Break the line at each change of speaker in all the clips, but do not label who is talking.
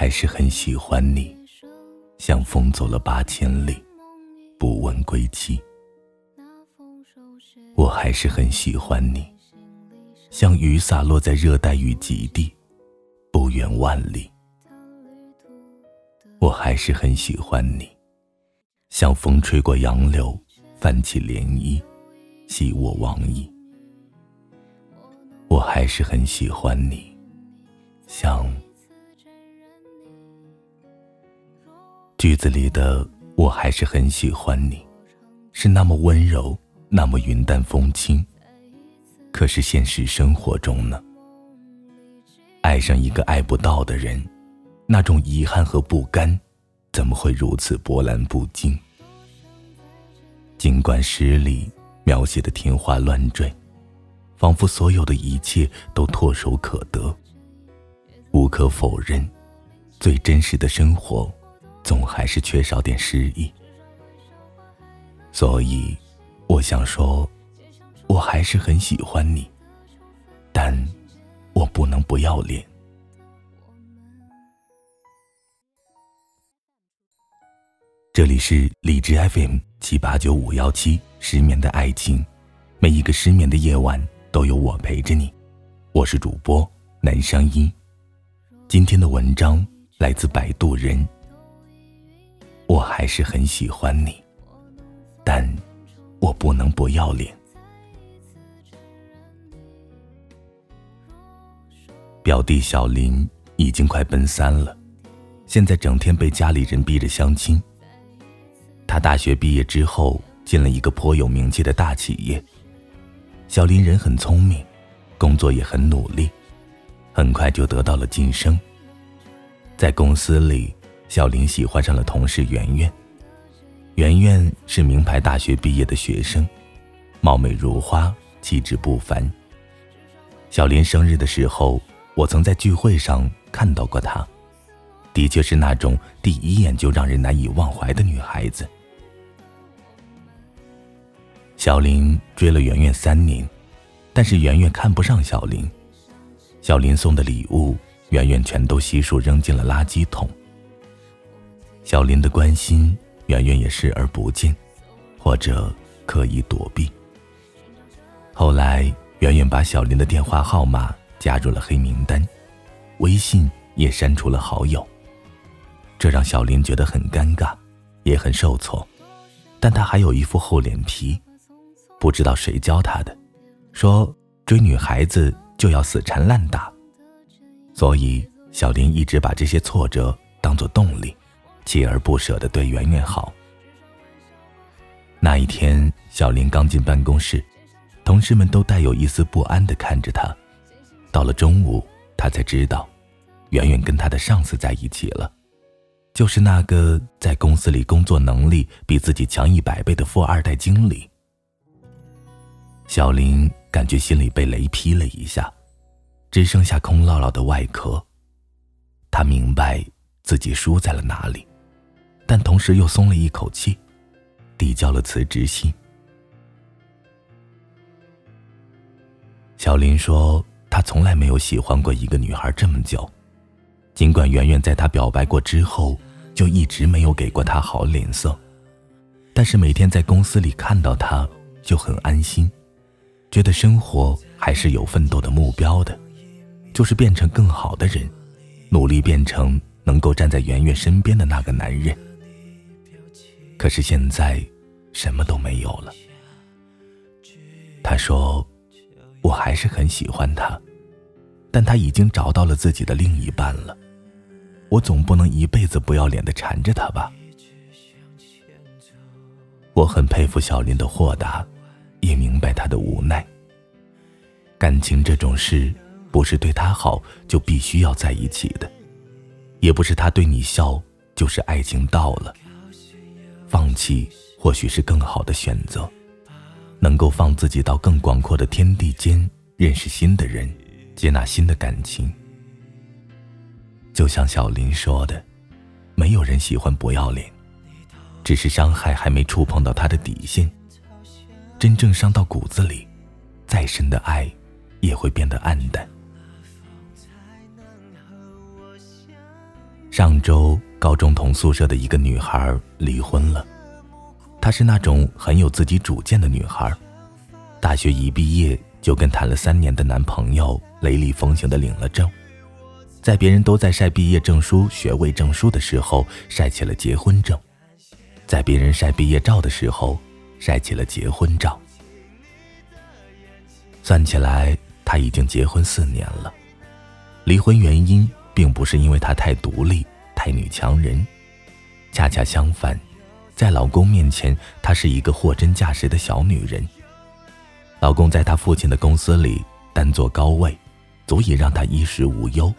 还是很喜欢你，像风走了八千里，不问归期。我还是很喜欢你，像雨洒落在热带雨极地，不远万里。我还是很喜欢你，像风吹过杨柳，泛起涟漪，系我往矣。我还是很喜欢你，像。句子里的“我还是很喜欢你”，是那么温柔，那么云淡风轻。可是现实生活中呢？爱上一个爱不到的人，那种遗憾和不甘，怎么会如此波澜不惊？尽管诗里描写的天花乱坠，仿佛所有的一切都唾手可得，无可否认，最真实的生活。总还是缺少点诗意，所以我想说，我还是很喜欢你，但我不能不要脸。这里是理智 FM 七八九五幺七失眠的爱情，每一个失眠的夜晚都有我陪着你，我是主播南商一。今天的文章来自摆渡人。我还是很喜欢你，但我不能不要脸。表弟小林已经快奔三了，现在整天被家里人逼着相亲。他大学毕业之后进了一个颇有名气的大企业。小林人很聪明，工作也很努力，很快就得到了晋升。在公司里。小林喜欢上了同事圆圆，圆圆是名牌大学毕业的学生，貌美如花，气质不凡。小林生日的时候，我曾在聚会上看到过她，的确是那种第一眼就让人难以忘怀的女孩子。小林追了圆圆三年，但是圆圆看不上小林，小林送的礼物，圆圆全都悉数扔进了垃圾桶。小林的关心，圆圆也视而不见，或者刻意躲避。后来，圆圆把小林的电话号码加入了黑名单，微信也删除了好友。这让小林觉得很尴尬，也很受挫。但他还有一副厚脸皮，不知道谁教他的，说追女孩子就要死缠烂打。所以，小林一直把这些挫折当作动力。锲而不舍的对圆圆好。那一天，小林刚进办公室，同事们都带有一丝不安的看着他。到了中午，他才知道，圆圆跟他的上司在一起了，就是那个在公司里工作能力比自己强一百倍的富二代经理。小林感觉心里被雷劈了一下，只剩下空落落的外壳。他明白自己输在了哪里。但同时又松了一口气，递交了辞职信。小林说：“他从来没有喜欢过一个女孩这么久，尽管圆圆在他表白过之后就一直没有给过他好脸色，但是每天在公司里看到他就很安心，觉得生活还是有奋斗的目标的，就是变成更好的人，努力变成能够站在圆圆身边的那个男人。”可是现在，什么都没有了。他说：“我还是很喜欢他，但他已经找到了自己的另一半了。我总不能一辈子不要脸的缠着他吧？”我很佩服小林的豁达，也明白他的无奈。感情这种事，不是对他好就必须要在一起的，也不是他对你笑就是爱情到了。放弃或许是更好的选择，能够放自己到更广阔的天地间，认识新的人，接纳新的感情。就像小林说的，没有人喜欢不要脸，只是伤害还没触碰到他的底线。真正伤到骨子里，再深的爱，也会变得黯淡。上周高中同宿舍的一个女孩离婚了，她是那种很有自己主见的女孩，大学一毕业就跟谈了三年的男朋友雷厉风行的领了证，在别人都在晒毕业证书、学位证书的时候，晒起了结婚证，在别人晒毕业照的时候，晒起了结婚照。算起来，她已经结婚四年了，离婚原因。并不是因为她太独立、太女强人，恰恰相反，在老公面前，她是一个货真价实的小女人。老公在她父亲的公司里担坐高位，足以让她衣食无忧。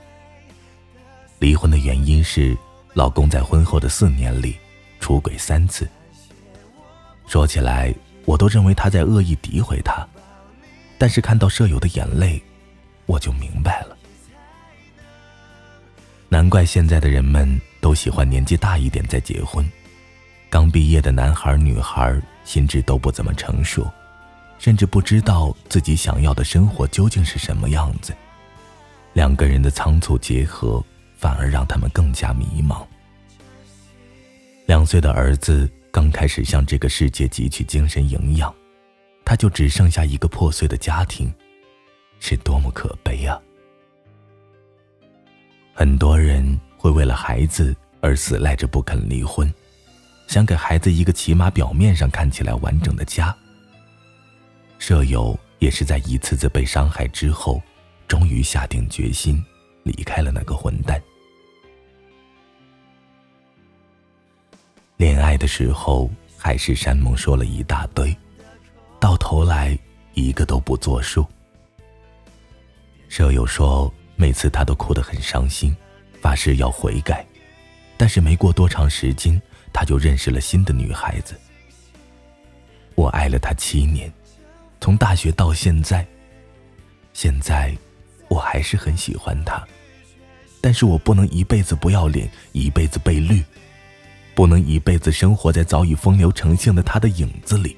离婚的原因是，老公在婚后的四年里出轨三次。说起来，我都认为他在恶意诋毁她，但是看到舍友的眼泪，我就明白了。难怪现在的人们都喜欢年纪大一点再结婚。刚毕业的男孩女孩心智都不怎么成熟，甚至不知道自己想要的生活究竟是什么样子。两个人的仓促结合，反而让他们更加迷茫。两岁的儿子刚开始向这个世界汲取精神营养，他就只剩下一个破碎的家庭，是多么可悲啊！很多人会为了孩子而死赖着不肯离婚，想给孩子一个起码表面上看起来完整的家。舍友也是在一次次被伤害之后，终于下定决心离开了那个混蛋。恋爱的时候海誓山盟说了一大堆，到头来一个都不作数。舍友说。每次他都哭得很伤心，发誓要悔改，但是没过多长时间，他就认识了新的女孩子。我爱了他七年，从大学到现在，现在我还是很喜欢他，但是我不能一辈子不要脸，一辈子被绿，不能一辈子生活在早已风流成性的他的影子里，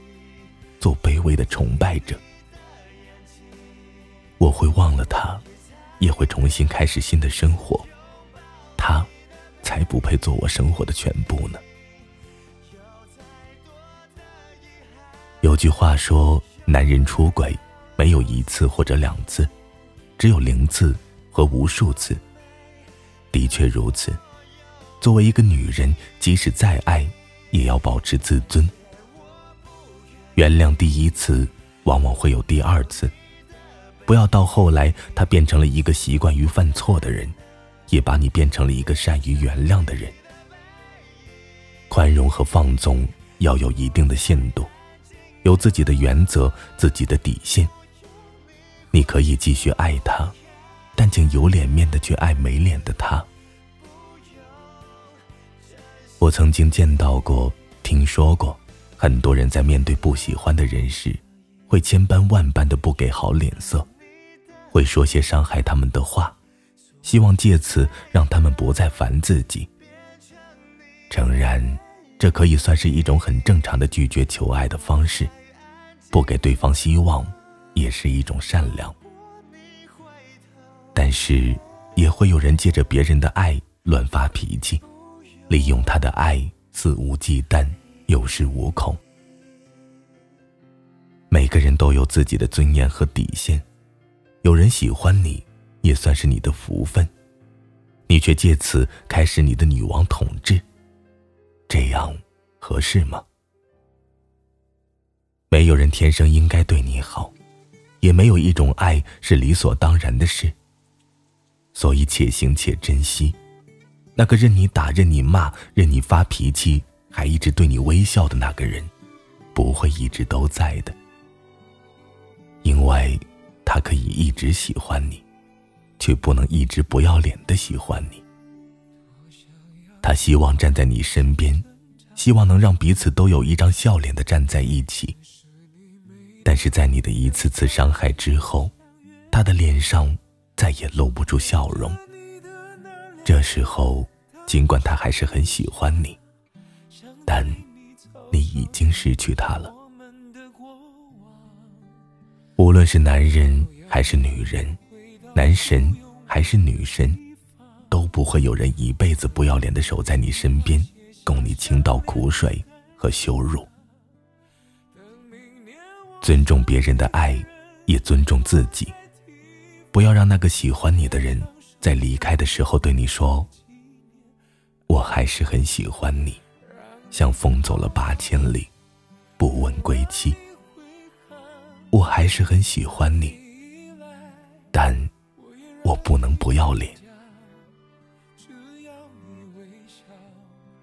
做卑微的崇拜者。我会忘了他。也会重新开始新的生活，他，才不配做我生活的全部呢。有句话说，男人出轨没有一次或者两次，只有零次和无数次。的确如此，作为一个女人，即使再爱，也要保持自尊。原谅第一次，往往会有第二次。不要到后来，他变成了一个习惯于犯错的人，也把你变成了一个善于原谅的人。宽容和放纵要有一定的限度，有自己的原则、自己的底线。你可以继续爱他，但请有脸面的去爱没脸的他。我曾经见到过、听说过，很多人在面对不喜欢的人时，会千般万般的不给好脸色。会说些伤害他们的话，希望借此让他们不再烦自己。诚然，这可以算是一种很正常的拒绝求爱的方式，不给对方希望也是一种善良。但是，也会有人借着别人的爱乱发脾气，利用他的爱肆无忌惮、有恃无恐。每个人都有自己的尊严和底线。有人喜欢你，也算是你的福分，你却借此开始你的女王统治，这样合适吗？没有人天生应该对你好，也没有一种爱是理所当然的事。所以且行且珍惜，那个任你打、任你骂、任你发脾气，还一直对你微笑的那个人，不会一直都在的，因为。他可以一直喜欢你，却不能一直不要脸的喜欢你。他希望站在你身边，希望能让彼此都有一张笑脸的站在一起。但是在你的一次次伤害之后，他的脸上再也露不出笑容。这时候，尽管他还是很喜欢你，但你已经失去他了。论是男人还是女人，男神还是女神，
都不会有人一辈子不要脸的守在你身边，供你倾倒苦水和羞辱。尊重别人的爱，也尊重自己。不要让那个喜欢你的人在离开的时候对你说：“我还是很喜欢你。”像风走了八千里，不问归期。我还是很喜欢你，但我不能不要脸。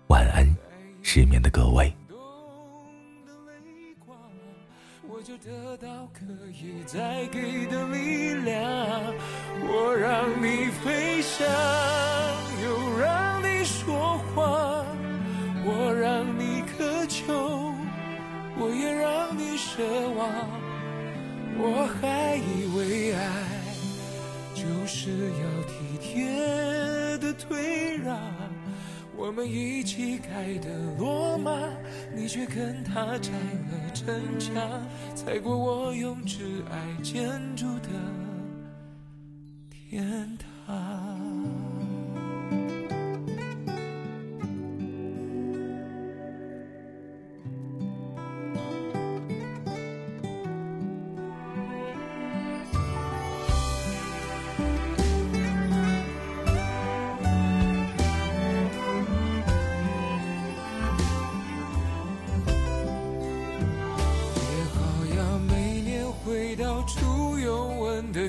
晚安，失眠的各位。我就得到可以再给的力量，我让你飞翔，我还以为爱就是要体贴的退让。我们一起盖的罗马，你却跟他拆了城墙，踩过我用挚爱建筑的天堂。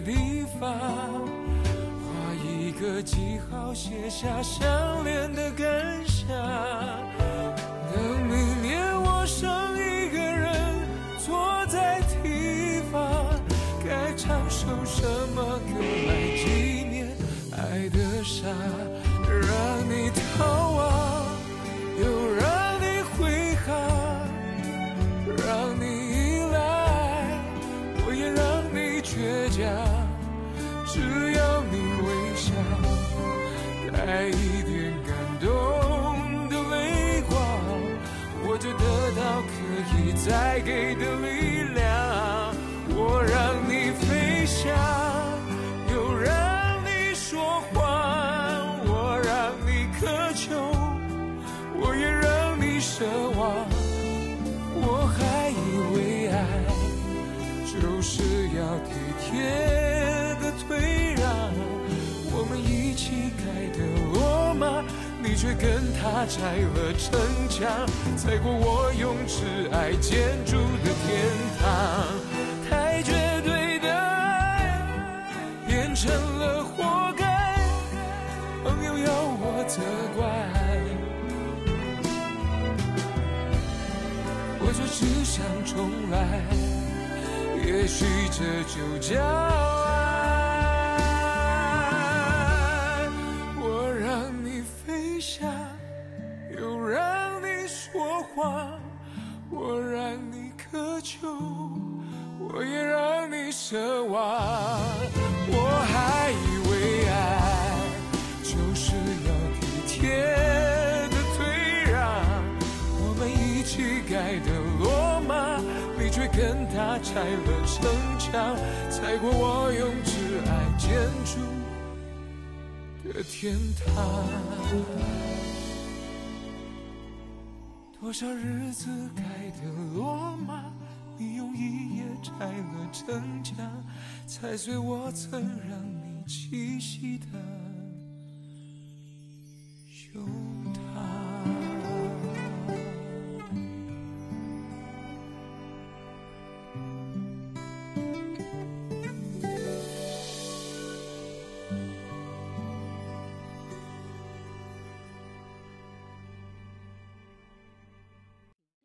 地方，画一个记号，写下相恋的感想。等明年我剩一个人坐在堤防，该唱首什么歌来纪念爱的傻，奢望。我还以为爱就是要体贴的。退让，我们一起盖的罗马，你却跟他拆了城墙，踩过我用挚爱建筑的天堂。太绝对的爱变成了重来也许这就叫爱。我让你飞翔又让你说谎我让你渴求我也让你奢望。跟他拆了城墙，踩过我用挚爱建筑的天堂。多少日子盖的罗马，你用一夜拆了城墙，踩碎我曾让你栖息的胸。